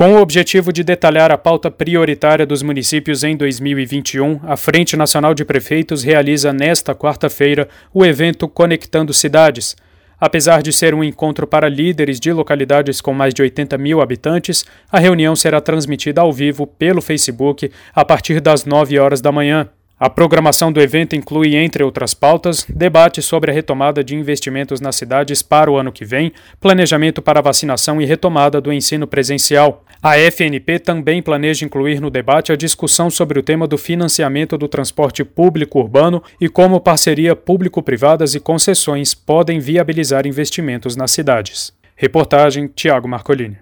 Com o objetivo de detalhar a pauta prioritária dos municípios em 2021, a Frente Nacional de Prefeitos realiza nesta quarta-feira o evento Conectando Cidades. Apesar de ser um encontro para líderes de localidades com mais de 80 mil habitantes, a reunião será transmitida ao vivo pelo Facebook a partir das 9 horas da manhã. A programação do evento inclui, entre outras pautas, debates sobre a retomada de investimentos nas cidades para o ano que vem, planejamento para vacinação e retomada do ensino presencial. A FNP também planeja incluir no debate a discussão sobre o tema do financiamento do transporte público urbano e como parceria público-privadas e concessões podem viabilizar investimentos nas cidades. Reportagem Tiago Marcolini.